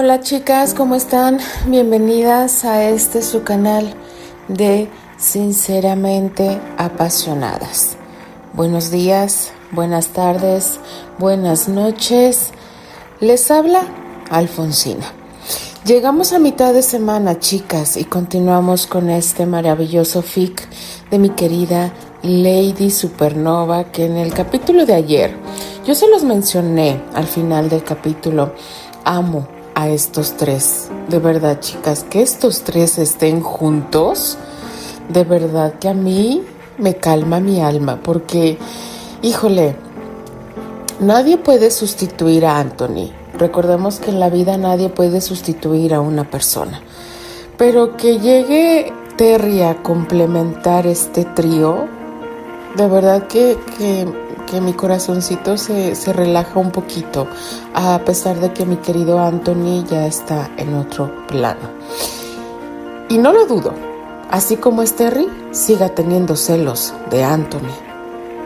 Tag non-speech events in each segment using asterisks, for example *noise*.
Hola chicas, ¿cómo están? Bienvenidas a este su canal de Sinceramente Apasionadas. Buenos días, buenas tardes, buenas noches. Les habla Alfonsina. Llegamos a mitad de semana, chicas, y continuamos con este maravilloso fic de mi querida Lady Supernova, que en el capítulo de ayer yo se los mencioné al final del capítulo. Amo a estos tres. De verdad, chicas, que estos tres estén juntos, de verdad que a mí me calma mi alma, porque, híjole, nadie puede sustituir a Anthony. Recordemos que en la vida nadie puede sustituir a una persona. Pero que llegue Terry a complementar este trío, de verdad que, que que mi corazoncito se, se relaja un poquito, a pesar de que mi querido Anthony ya está en otro plano. Y no lo dudo, así como es Terry, siga teniendo celos de Anthony.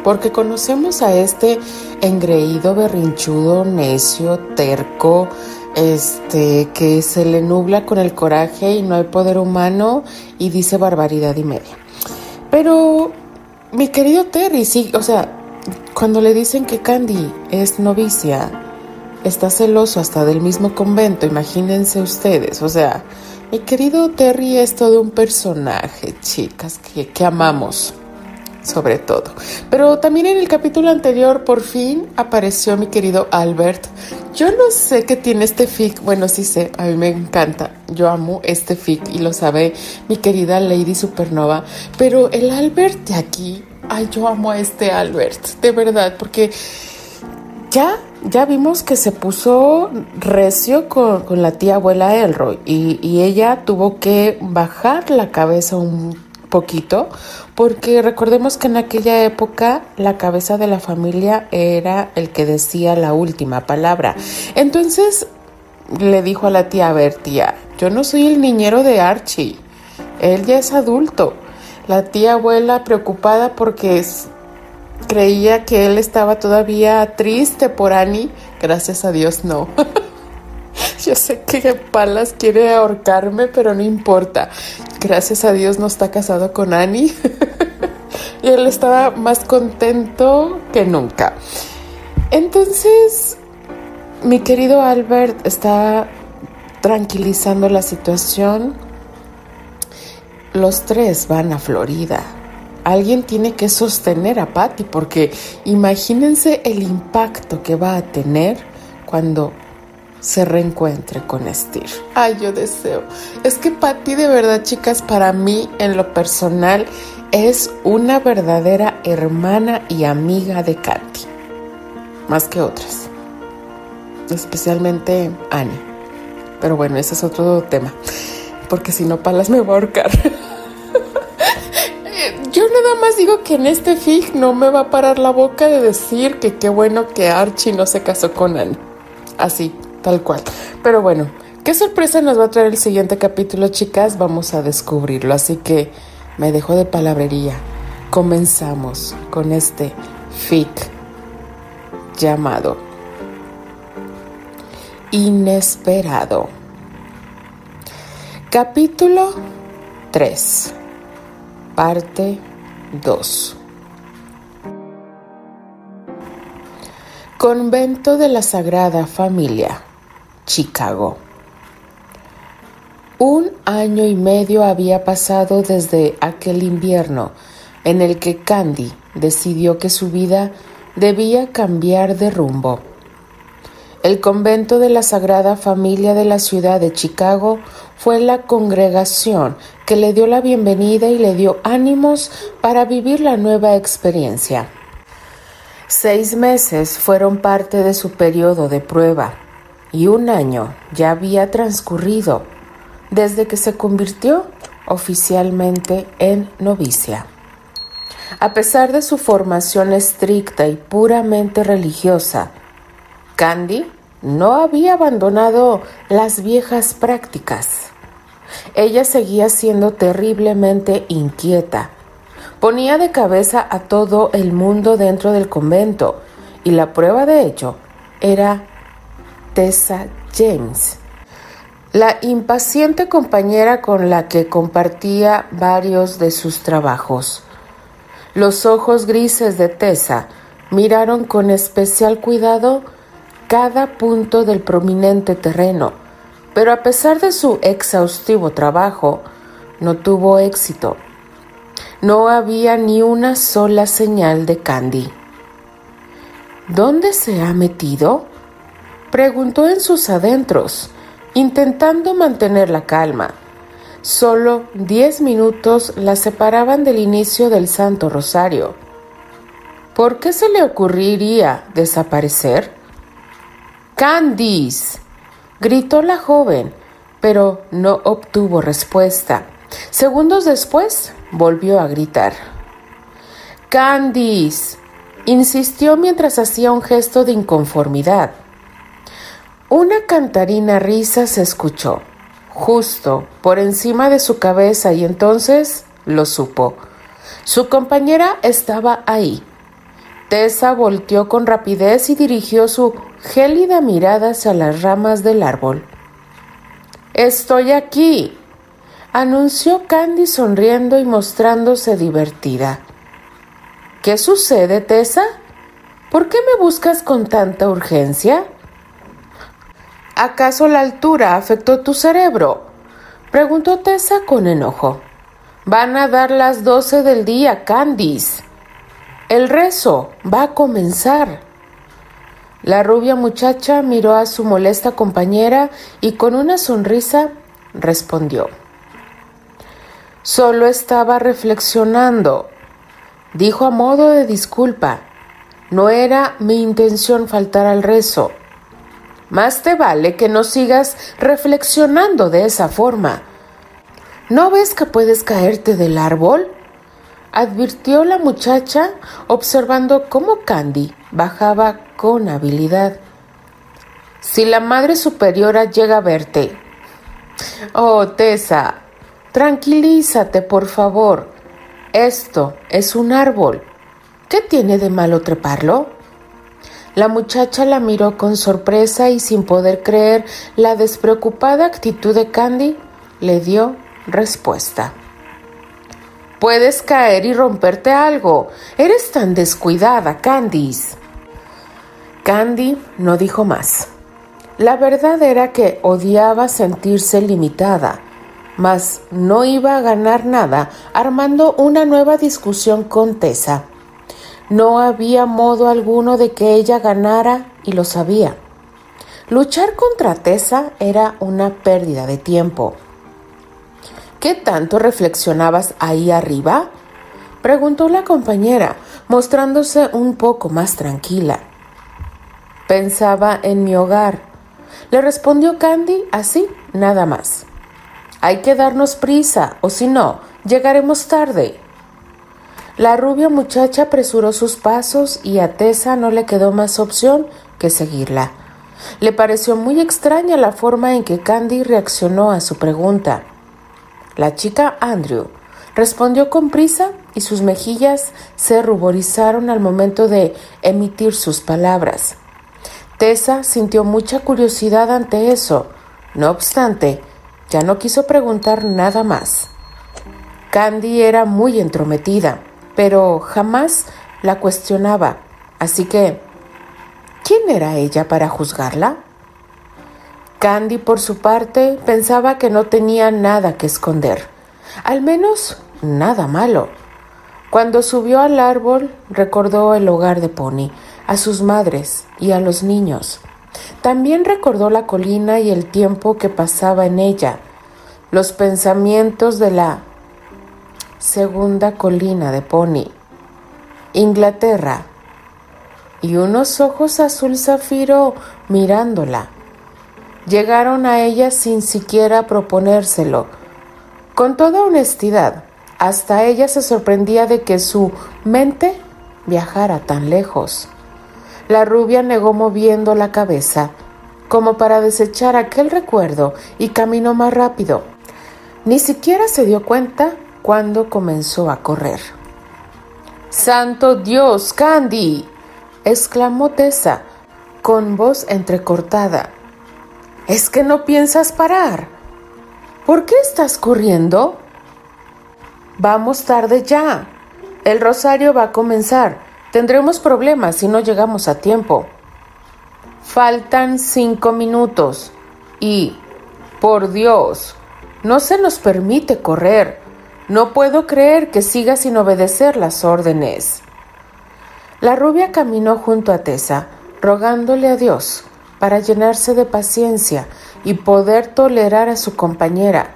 Porque conocemos a este engreído, berrinchudo, necio, terco, este, que se le nubla con el coraje y no hay poder humano y dice barbaridad y media. Pero mi querido Terry, sí, o sea, cuando le dicen que Candy es novicia, está celoso hasta del mismo convento, imagínense ustedes, o sea, mi querido Terry es todo un personaje, chicas, que, que amamos sobre todo. Pero también en el capítulo anterior por fin apareció mi querido Albert. Yo no sé qué tiene este fic, bueno sí sé, a mí me encanta, yo amo este fic y lo sabe mi querida Lady Supernova, pero el Albert de aquí ay, yo amo a este Albert, de verdad, porque ya, ya vimos que se puso recio con, la tía abuela Elroy y, y ella tuvo que bajar la cabeza un poquito porque recordemos que en aquella época la cabeza de la familia era el que decía la última palabra. Entonces le dijo a la tía, a ver tía, yo no soy el niñero de Archie, él ya es adulto la tía abuela preocupada porque creía que él estaba todavía triste por Annie. Gracias a Dios no. *laughs* Yo sé que Palas quiere ahorcarme, pero no importa. Gracias a Dios no está casado con Annie. y *laughs* él estaba más contento que nunca. Entonces, mi querido Albert está tranquilizando la situación los tres van a Florida. Alguien tiene que sostener a Patty porque imagínense el impacto que va a tener cuando se reencuentre con Steve. Ay, yo deseo. Es que Patty de verdad, chicas, para mí en lo personal es una verdadera hermana y amiga de Katy. Más que otras. Especialmente Annie. Pero bueno, ese es otro tema porque si no, Palas me va a ahorcar. *laughs* Yo nada más digo que en este fic no me va a parar la boca de decir que qué bueno que Archie no se casó con Anne. Así, tal cual. Pero bueno, ¿qué sorpresa nos va a traer el siguiente capítulo, chicas? Vamos a descubrirlo. Así que me dejo de palabrería. Comenzamos con este fic llamado Inesperado. Capítulo 3 Parte 2 Convento de la Sagrada Familia, Chicago. Un año y medio había pasado desde aquel invierno en el que Candy decidió que su vida debía cambiar de rumbo. El convento de la Sagrada Familia de la ciudad de Chicago fue la congregación que le dio la bienvenida y le dio ánimos para vivir la nueva experiencia. Seis meses fueron parte de su periodo de prueba y un año ya había transcurrido desde que se convirtió oficialmente en novicia. A pesar de su formación estricta y puramente religiosa, Candy no había abandonado las viejas prácticas. Ella seguía siendo terriblemente inquieta. Ponía de cabeza a todo el mundo dentro del convento y la prueba de ello era Tessa James. la impaciente compañera con la que compartía varios de sus trabajos. Los ojos grises de Tessa miraron con especial cuidado cada punto del prominente terreno, pero a pesar de su exhaustivo trabajo, no tuvo éxito. No había ni una sola señal de Candy. ¿Dónde se ha metido? preguntó en sus adentros, intentando mantener la calma. Solo diez minutos la separaban del inicio del Santo Rosario. ¿Por qué se le ocurriría desaparecer? Candice, gritó la joven, pero no obtuvo respuesta. Segundos después volvió a gritar. Candice, insistió mientras hacía un gesto de inconformidad. Una cantarina risa se escuchó, justo por encima de su cabeza, y entonces lo supo. Su compañera estaba ahí, Tessa volteó con rapidez y dirigió su gélida mirada hacia las ramas del árbol. Estoy aquí, anunció Candy sonriendo y mostrándose divertida. ¿Qué sucede, Tessa? ¿Por qué me buscas con tanta urgencia? ¿Acaso la altura afectó tu cerebro? preguntó Tessa con enojo. Van a dar las doce del día, Candice. El rezo va a comenzar. La rubia muchacha miró a su molesta compañera y con una sonrisa respondió. Solo estaba reflexionando, dijo a modo de disculpa. No era mi intención faltar al rezo. Más te vale que no sigas reflexionando de esa forma. ¿No ves que puedes caerte del árbol? Advirtió la muchacha observando cómo Candy bajaba con habilidad. Si la Madre Superiora llega a verte. Oh, Tessa, tranquilízate, por favor. Esto es un árbol. ¿Qué tiene de malo treparlo? La muchacha la miró con sorpresa y sin poder creer la despreocupada actitud de Candy, le dio respuesta. Puedes caer y romperte algo. Eres tan descuidada, Candice. Candy no dijo más. La verdad era que odiaba sentirse limitada, mas no iba a ganar nada armando una nueva discusión con Tessa. No había modo alguno de que ella ganara y lo sabía. Luchar contra Tessa era una pérdida de tiempo. ¿Qué tanto reflexionabas ahí arriba? preguntó la compañera, mostrándose un poco más tranquila. Pensaba en mi hogar, le respondió Candy así, nada más. Hay que darnos prisa, o si no, llegaremos tarde. La rubia muchacha apresuró sus pasos y a Tessa no le quedó más opción que seguirla. Le pareció muy extraña la forma en que Candy reaccionó a su pregunta. La chica Andrew respondió con prisa y sus mejillas se ruborizaron al momento de emitir sus palabras. Tessa sintió mucha curiosidad ante eso. No obstante, ya no quiso preguntar nada más. Candy era muy entrometida, pero jamás la cuestionaba, así que ¿quién era ella para juzgarla? Candy, por su parte, pensaba que no tenía nada que esconder, al menos nada malo. Cuando subió al árbol, recordó el hogar de Pony, a sus madres y a los niños. También recordó la colina y el tiempo que pasaba en ella, los pensamientos de la segunda colina de Pony, Inglaterra, y unos ojos azul zafiro mirándola llegaron a ella sin siquiera proponérselo. Con toda honestidad, hasta ella se sorprendía de que su mente viajara tan lejos. La rubia negó moviendo la cabeza, como para desechar aquel recuerdo, y caminó más rápido. Ni siquiera se dio cuenta cuando comenzó a correr. Santo Dios, Candy, exclamó Tessa, con voz entrecortada. ¿Es que no piensas parar? ¿Por qué estás corriendo? Vamos tarde ya. El rosario va a comenzar. Tendremos problemas si no llegamos a tiempo. Faltan cinco minutos. Y, por Dios, no se nos permite correr. No puedo creer que siga sin obedecer las órdenes. La rubia caminó junto a Tessa, rogándole a Dios para llenarse de paciencia y poder tolerar a su compañera.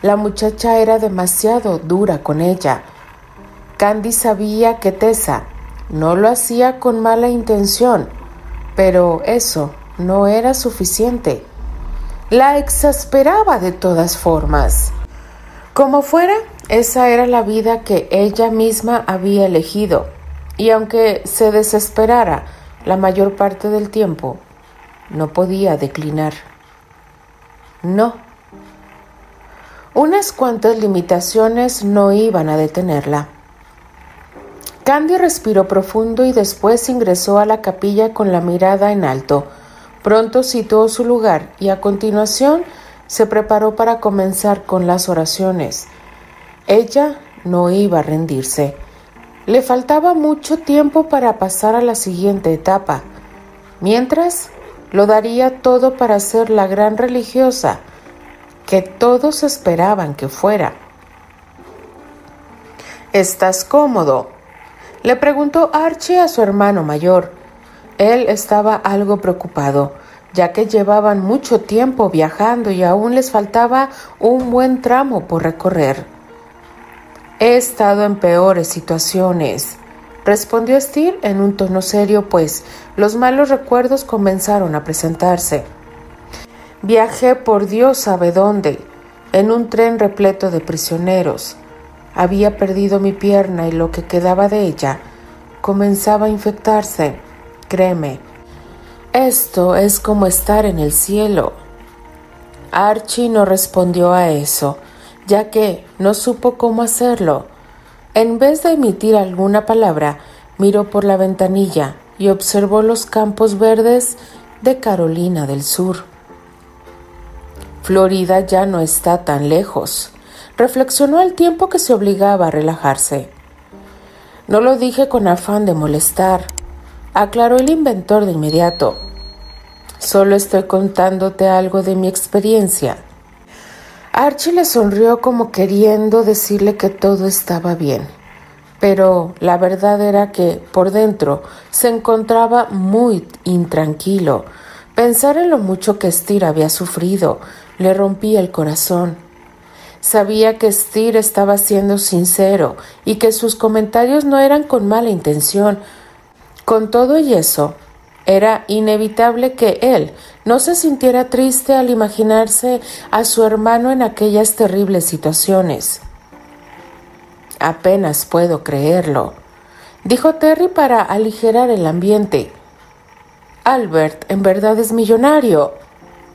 La muchacha era demasiado dura con ella. Candy sabía que Tessa no lo hacía con mala intención, pero eso no era suficiente. La exasperaba de todas formas. Como fuera, esa era la vida que ella misma había elegido, y aunque se desesperara la mayor parte del tiempo, no podía declinar. No. Unas cuantas limitaciones no iban a detenerla. Candy respiró profundo y después ingresó a la capilla con la mirada en alto. Pronto situó su lugar y a continuación se preparó para comenzar con las oraciones. Ella no iba a rendirse. Le faltaba mucho tiempo para pasar a la siguiente etapa. Mientras, lo daría todo para ser la gran religiosa que todos esperaban que fuera. ¿Estás cómodo? Le preguntó Archie a su hermano mayor. Él estaba algo preocupado ya que llevaban mucho tiempo viajando y aún les faltaba un buen tramo por recorrer. He estado en peores situaciones, respondió Steve en un tono serio, pues los malos recuerdos comenzaron a presentarse. Viajé por Dios sabe dónde, en un tren repleto de prisioneros. Había perdido mi pierna y lo que quedaba de ella comenzaba a infectarse. Créeme, esto es como estar en el cielo. Archie no respondió a eso, ya que no supo cómo hacerlo. En vez de emitir alguna palabra, miró por la ventanilla y observó los campos verdes de Carolina del Sur. Florida ya no está tan lejos. Reflexionó al tiempo que se obligaba a relajarse. No lo dije con afán de molestar, aclaró el inventor de inmediato. Solo estoy contándote algo de mi experiencia. Archie le sonrió como queriendo decirle que todo estaba bien, pero la verdad era que por dentro se encontraba muy intranquilo. Pensar en lo mucho que Steer había sufrido le rompía el corazón. Sabía que Steer estaba siendo sincero y que sus comentarios no eran con mala intención. Con todo y eso, era inevitable que él no se sintiera triste al imaginarse a su hermano en aquellas terribles situaciones. Apenas puedo creerlo, dijo Terry para aligerar el ambiente. Albert en verdad es millonario.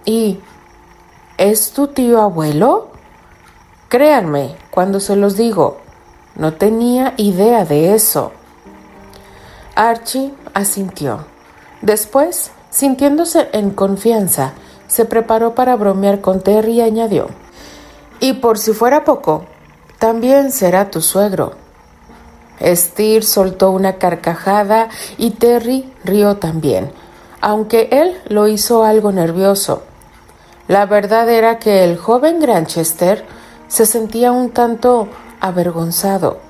¿Y es tu tío abuelo? Créanme cuando se los digo, no tenía idea de eso. Archie asintió. Después, sintiéndose en confianza, se preparó para bromear con Terry y añadió, y por si fuera poco, también será tu suegro. Steer soltó una carcajada y Terry rió también, aunque él lo hizo algo nervioso. La verdad era que el joven Granchester se sentía un tanto avergonzado.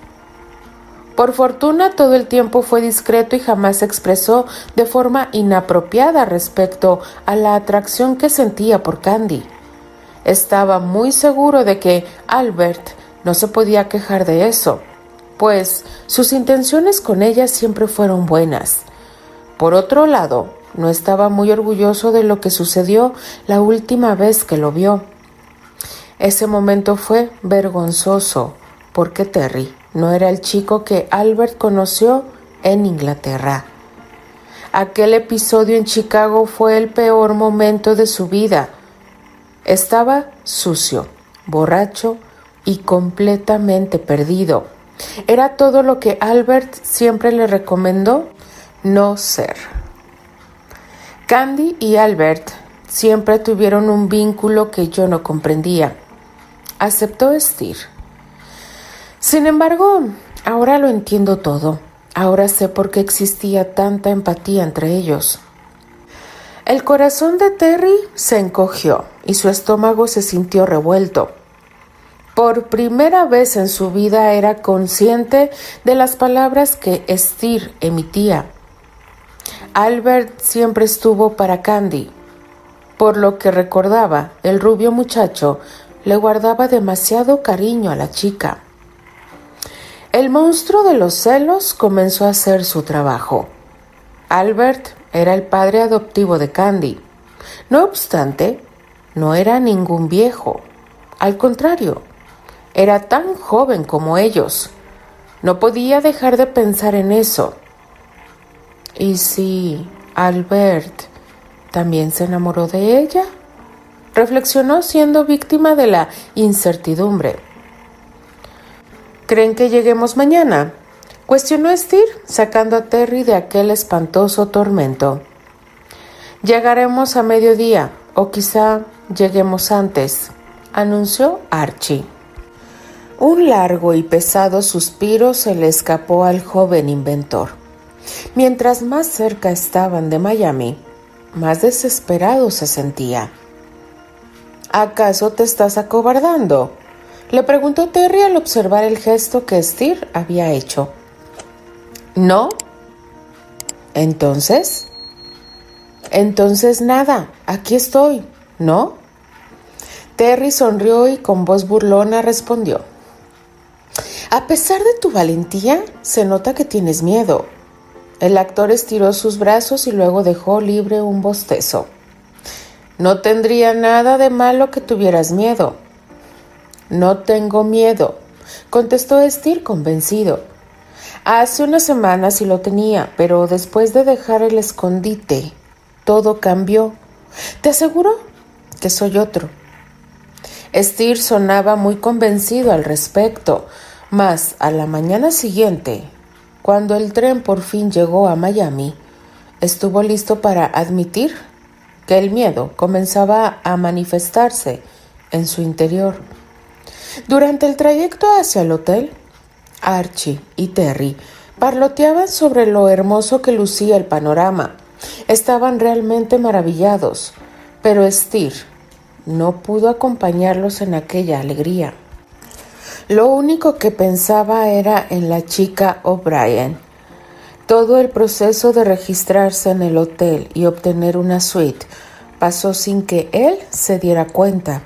Por fortuna todo el tiempo fue discreto y jamás expresó de forma inapropiada respecto a la atracción que sentía por Candy. Estaba muy seguro de que Albert no se podía quejar de eso, pues sus intenciones con ella siempre fueron buenas. Por otro lado, no estaba muy orgulloso de lo que sucedió la última vez que lo vio. Ese momento fue vergonzoso, porque Terry no era el chico que Albert conoció en Inglaterra. Aquel episodio en Chicago fue el peor momento de su vida. Estaba sucio, borracho y completamente perdido. Era todo lo que Albert siempre le recomendó no ser. Candy y Albert siempre tuvieron un vínculo que yo no comprendía. aceptó Steer. Sin embargo, ahora lo entiendo todo. Ahora sé por qué existía tanta empatía entre ellos. El corazón de Terry se encogió y su estómago se sintió revuelto. Por primera vez en su vida era consciente de las palabras que Steer emitía. Albert siempre estuvo para Candy. Por lo que recordaba, el rubio muchacho le guardaba demasiado cariño a la chica. El monstruo de los celos comenzó a hacer su trabajo. Albert era el padre adoptivo de Candy. No obstante, no era ningún viejo. Al contrario, era tan joven como ellos. No podía dejar de pensar en eso. ¿Y si Albert también se enamoró de ella? Reflexionó siendo víctima de la incertidumbre. ¿Creen que lleguemos mañana? Cuestionó Steer, sacando a Terry de aquel espantoso tormento. Llegaremos a mediodía, o quizá lleguemos antes, anunció Archie. Un largo y pesado suspiro se le escapó al joven inventor. Mientras más cerca estaban de Miami, más desesperado se sentía. ¿Acaso te estás acobardando? Le preguntó Terry al observar el gesto que Steer había hecho. ¿No? Entonces. Entonces nada, aquí estoy, ¿no? Terry sonrió y con voz burlona respondió. A pesar de tu valentía, se nota que tienes miedo. El actor estiró sus brazos y luego dejó libre un bostezo. No tendría nada de malo que tuvieras miedo. No tengo miedo, contestó Steer convencido. Hace unas semanas sí lo tenía, pero después de dejar el escondite, todo cambió. Te aseguro que soy otro. Steer sonaba muy convencido al respecto, mas a la mañana siguiente, cuando el tren por fin llegó a Miami, estuvo listo para admitir que el miedo comenzaba a manifestarse en su interior. Durante el trayecto hacia el hotel, Archie y Terry parloteaban sobre lo hermoso que lucía el panorama. Estaban realmente maravillados, pero Steer no pudo acompañarlos en aquella alegría. Lo único que pensaba era en la chica O'Brien. Todo el proceso de registrarse en el hotel y obtener una suite pasó sin que él se diera cuenta.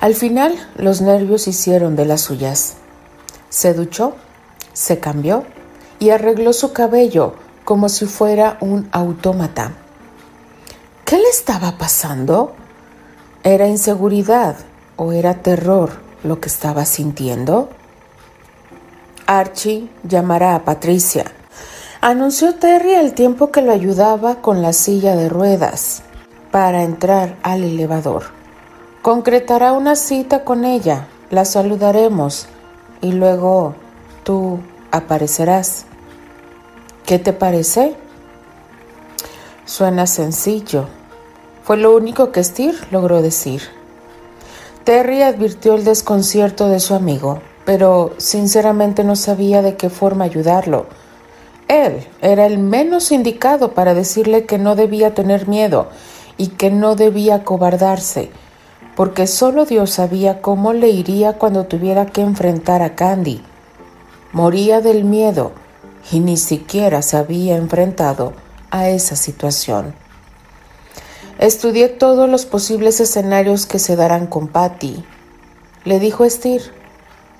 Al final los nervios hicieron de las suyas. Se duchó, se cambió y arregló su cabello como si fuera un autómata. ¿Qué le estaba pasando? ¿Era inseguridad o era terror lo que estaba sintiendo? Archie llamará a Patricia. Anunció Terry el tiempo que lo ayudaba con la silla de ruedas para entrar al elevador. Concretará una cita con ella, la saludaremos y luego tú aparecerás. ¿Qué te parece? Suena sencillo. Fue lo único que Steer logró decir. Terry advirtió el desconcierto de su amigo, pero sinceramente no sabía de qué forma ayudarlo. Él era el menos indicado para decirle que no debía tener miedo y que no debía cobardarse porque solo Dios sabía cómo le iría cuando tuviera que enfrentar a Candy. Moría del miedo y ni siquiera se había enfrentado a esa situación. Estudié todos los posibles escenarios que se darán con Patty, le dijo Steer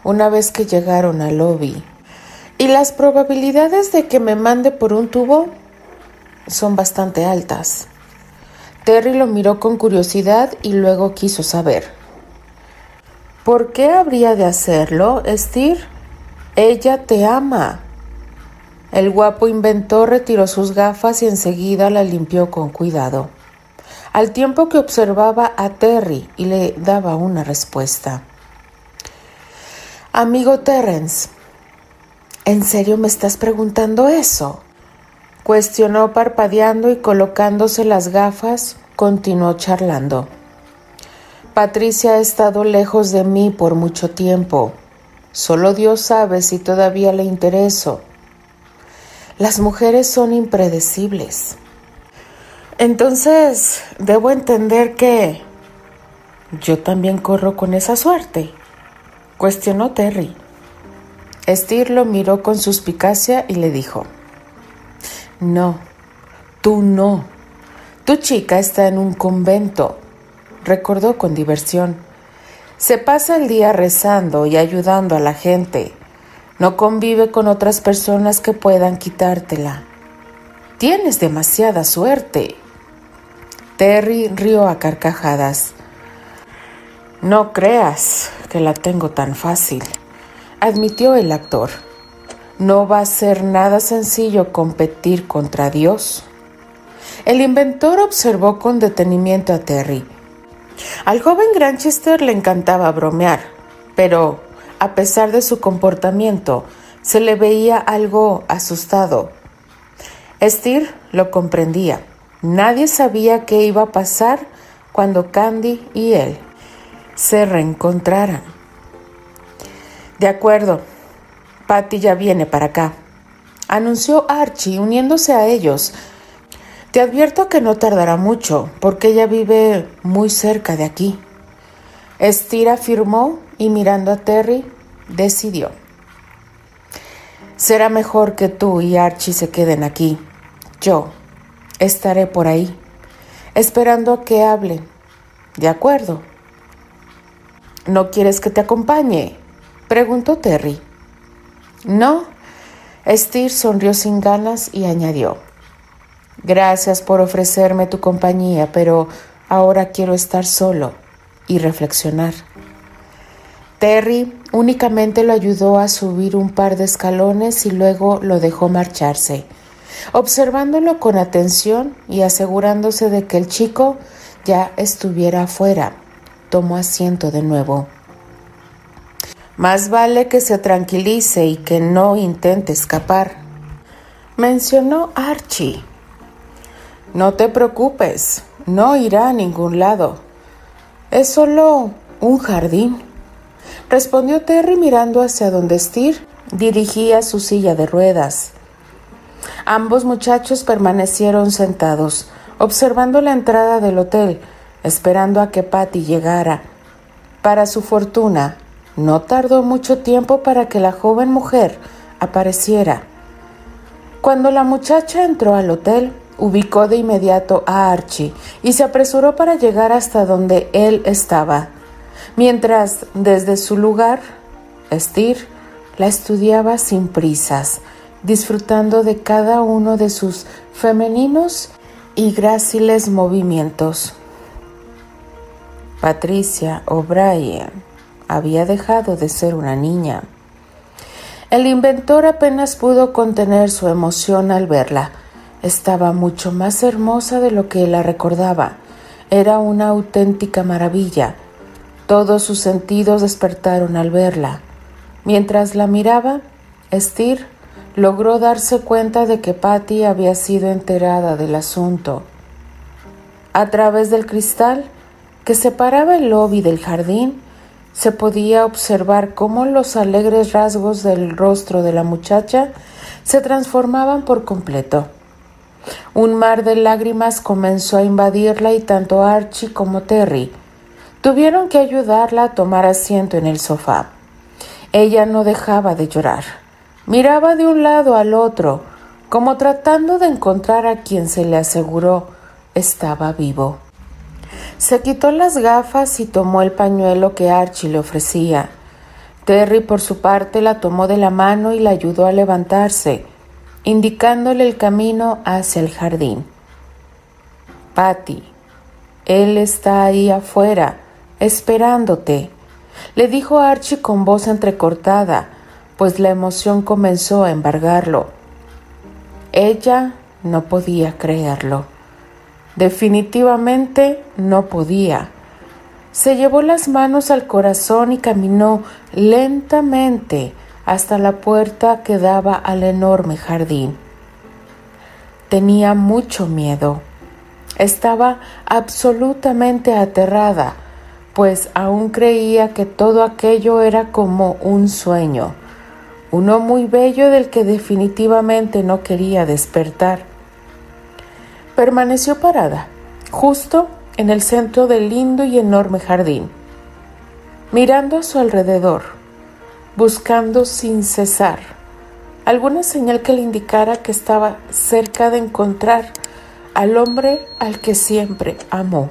una vez que llegaron al lobby. Y las probabilidades de que me mande por un tubo son bastante altas. Terry lo miró con curiosidad y luego quiso saber. ¿Por qué habría de hacerlo, Steer? Ella te ama. El guapo inventor retiró sus gafas y enseguida la limpió con cuidado, al tiempo que observaba a Terry y le daba una respuesta. Amigo Terrence, ¿en serio me estás preguntando eso? Cuestionó parpadeando y colocándose las gafas, continuó charlando. Patricia ha estado lejos de mí por mucho tiempo. Solo Dios sabe si todavía le intereso. Las mujeres son impredecibles. Entonces, debo entender que yo también corro con esa suerte, cuestionó Terry. Steer lo miró con suspicacia y le dijo, No, tú no. Tu chica está en un convento recordó con diversión. Se pasa el día rezando y ayudando a la gente. No convive con otras personas que puedan quitártela. Tienes demasiada suerte. Terry rió a carcajadas. No creas que la tengo tan fácil, admitió el actor. No va a ser nada sencillo competir contra Dios. El inventor observó con detenimiento a Terry al joven Granchester le encantaba bromear, pero a pesar de su comportamiento, se le veía algo asustado. Steer lo comprendía. Nadie sabía qué iba a pasar cuando Candy y él se reencontraran. De acuerdo, Patty ya viene para acá, anunció Archie uniéndose a ellos te advierto que no tardará mucho, porque ella vive muy cerca de aquí. Estira afirmó y mirando a Terry, decidió. Será mejor que tú y Archie se queden aquí. Yo estaré por ahí, esperando a que hable. De acuerdo. ¿No quieres que te acompañe? preguntó Terry. No. Steer sonrió sin ganas y añadió. Gracias por ofrecerme tu compañía, pero ahora quiero estar solo y reflexionar. Terry únicamente lo ayudó a subir un par de escalones y luego lo dejó marcharse, observándolo con atención y asegurándose de que el chico ya estuviera afuera. Tomó asiento de nuevo. Más vale que se tranquilice y que no intente escapar, mencionó Archie. No te preocupes, no irá a ningún lado. Es solo un jardín, respondió Terry mirando hacia donde Steer dirigía su silla de ruedas. Ambos muchachos permanecieron sentados, observando la entrada del hotel, esperando a que Patty llegara. Para su fortuna, no tardó mucho tiempo para que la joven mujer apareciera. Cuando la muchacha entró al hotel, ubicó de inmediato a Archie y se apresuró para llegar hasta donde él estaba, mientras desde su lugar, Steer la estudiaba sin prisas, disfrutando de cada uno de sus femeninos y gráciles movimientos. Patricia O'Brien había dejado de ser una niña. El inventor apenas pudo contener su emoción al verla estaba mucho más hermosa de lo que la recordaba. Era una auténtica maravilla. Todos sus sentidos despertaron al verla. Mientras la miraba, Steer logró darse cuenta de que Patty había sido enterada del asunto. A través del cristal que separaba el lobby del jardín, se podía observar cómo los alegres rasgos del rostro de la muchacha se transformaban por completo. Un mar de lágrimas comenzó a invadirla y tanto Archie como Terry tuvieron que ayudarla a tomar asiento en el sofá. Ella no dejaba de llorar. Miraba de un lado al otro, como tratando de encontrar a quien se le aseguró estaba vivo. Se quitó las gafas y tomó el pañuelo que Archie le ofrecía. Terry, por su parte, la tomó de la mano y la ayudó a levantarse indicándole el camino hacia el jardín. Patty, él está ahí afuera, esperándote, le dijo Archie con voz entrecortada, pues la emoción comenzó a embargarlo. Ella no podía creerlo. Definitivamente no podía. Se llevó las manos al corazón y caminó lentamente hasta la puerta que daba al enorme jardín. Tenía mucho miedo. Estaba absolutamente aterrada, pues aún creía que todo aquello era como un sueño, uno muy bello del que definitivamente no quería despertar. Permaneció parada, justo en el centro del lindo y enorme jardín, mirando a su alrededor, buscando sin cesar alguna señal que le indicara que estaba cerca de encontrar al hombre al que siempre amó.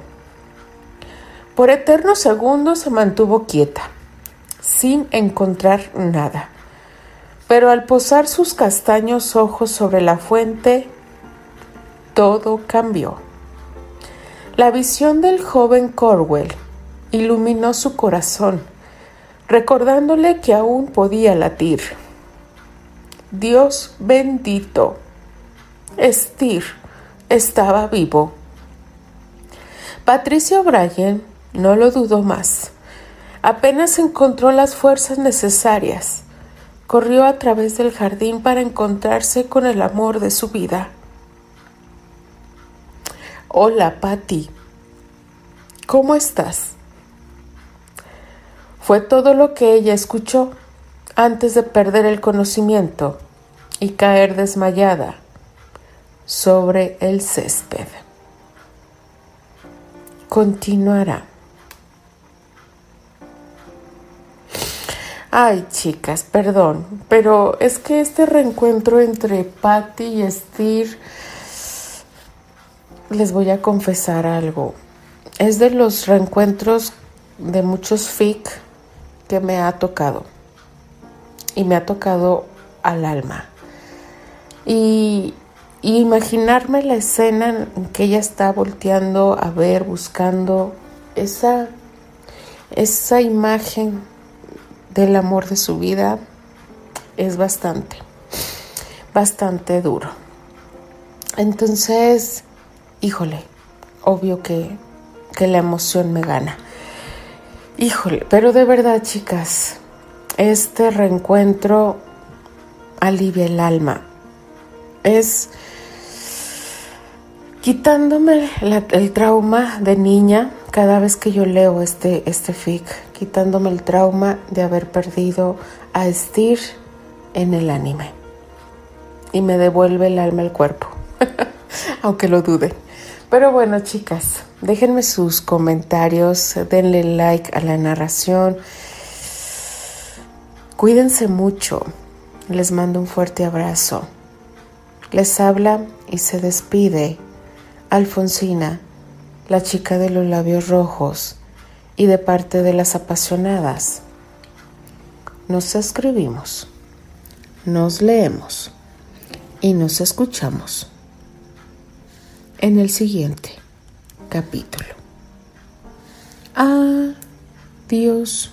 Por eternos segundos se mantuvo quieta, sin encontrar nada. Pero al posar sus castaños ojos sobre la fuente, todo cambió. La visión del joven Corwell iluminó su corazón, recordándole que aún podía latir. Dios bendito. Estir estaba vivo. Patricia O'Brien no lo dudó más. Apenas encontró las fuerzas necesarias. Corrió a través del jardín para encontrarse con el amor de su vida. Hola, Patty. ¿Cómo estás? Fue todo lo que ella escuchó antes de perder el conocimiento y caer desmayada sobre el césped. Continuará. Ay, chicas, perdón, pero es que este reencuentro entre Patty y Steve, les voy a confesar algo. Es de los reencuentros de muchos fic que me ha tocado y me ha tocado al alma. Y, imaginarme la escena en que ella está volteando a ver, buscando esa, esa imagen del amor de su vida es bastante, bastante duro. Entonces, híjole, obvio que, que la emoción me gana. Híjole, pero de verdad, chicas, este reencuentro alivia el alma. Es quitándome el trauma de niña cada vez que yo leo este, este fic, quitándome el trauma de haber perdido a Stir en el anime. Y me devuelve el alma al cuerpo, *laughs* aunque lo dude. Pero bueno, chicas, déjenme sus comentarios, denle like a la narración Cuídense mucho. Les mando un fuerte abrazo. Les habla y se despide Alfonsina, la chica de los labios rojos, y de parte de las apasionadas. Nos escribimos, nos leemos y nos escuchamos en el siguiente capítulo. Adiós.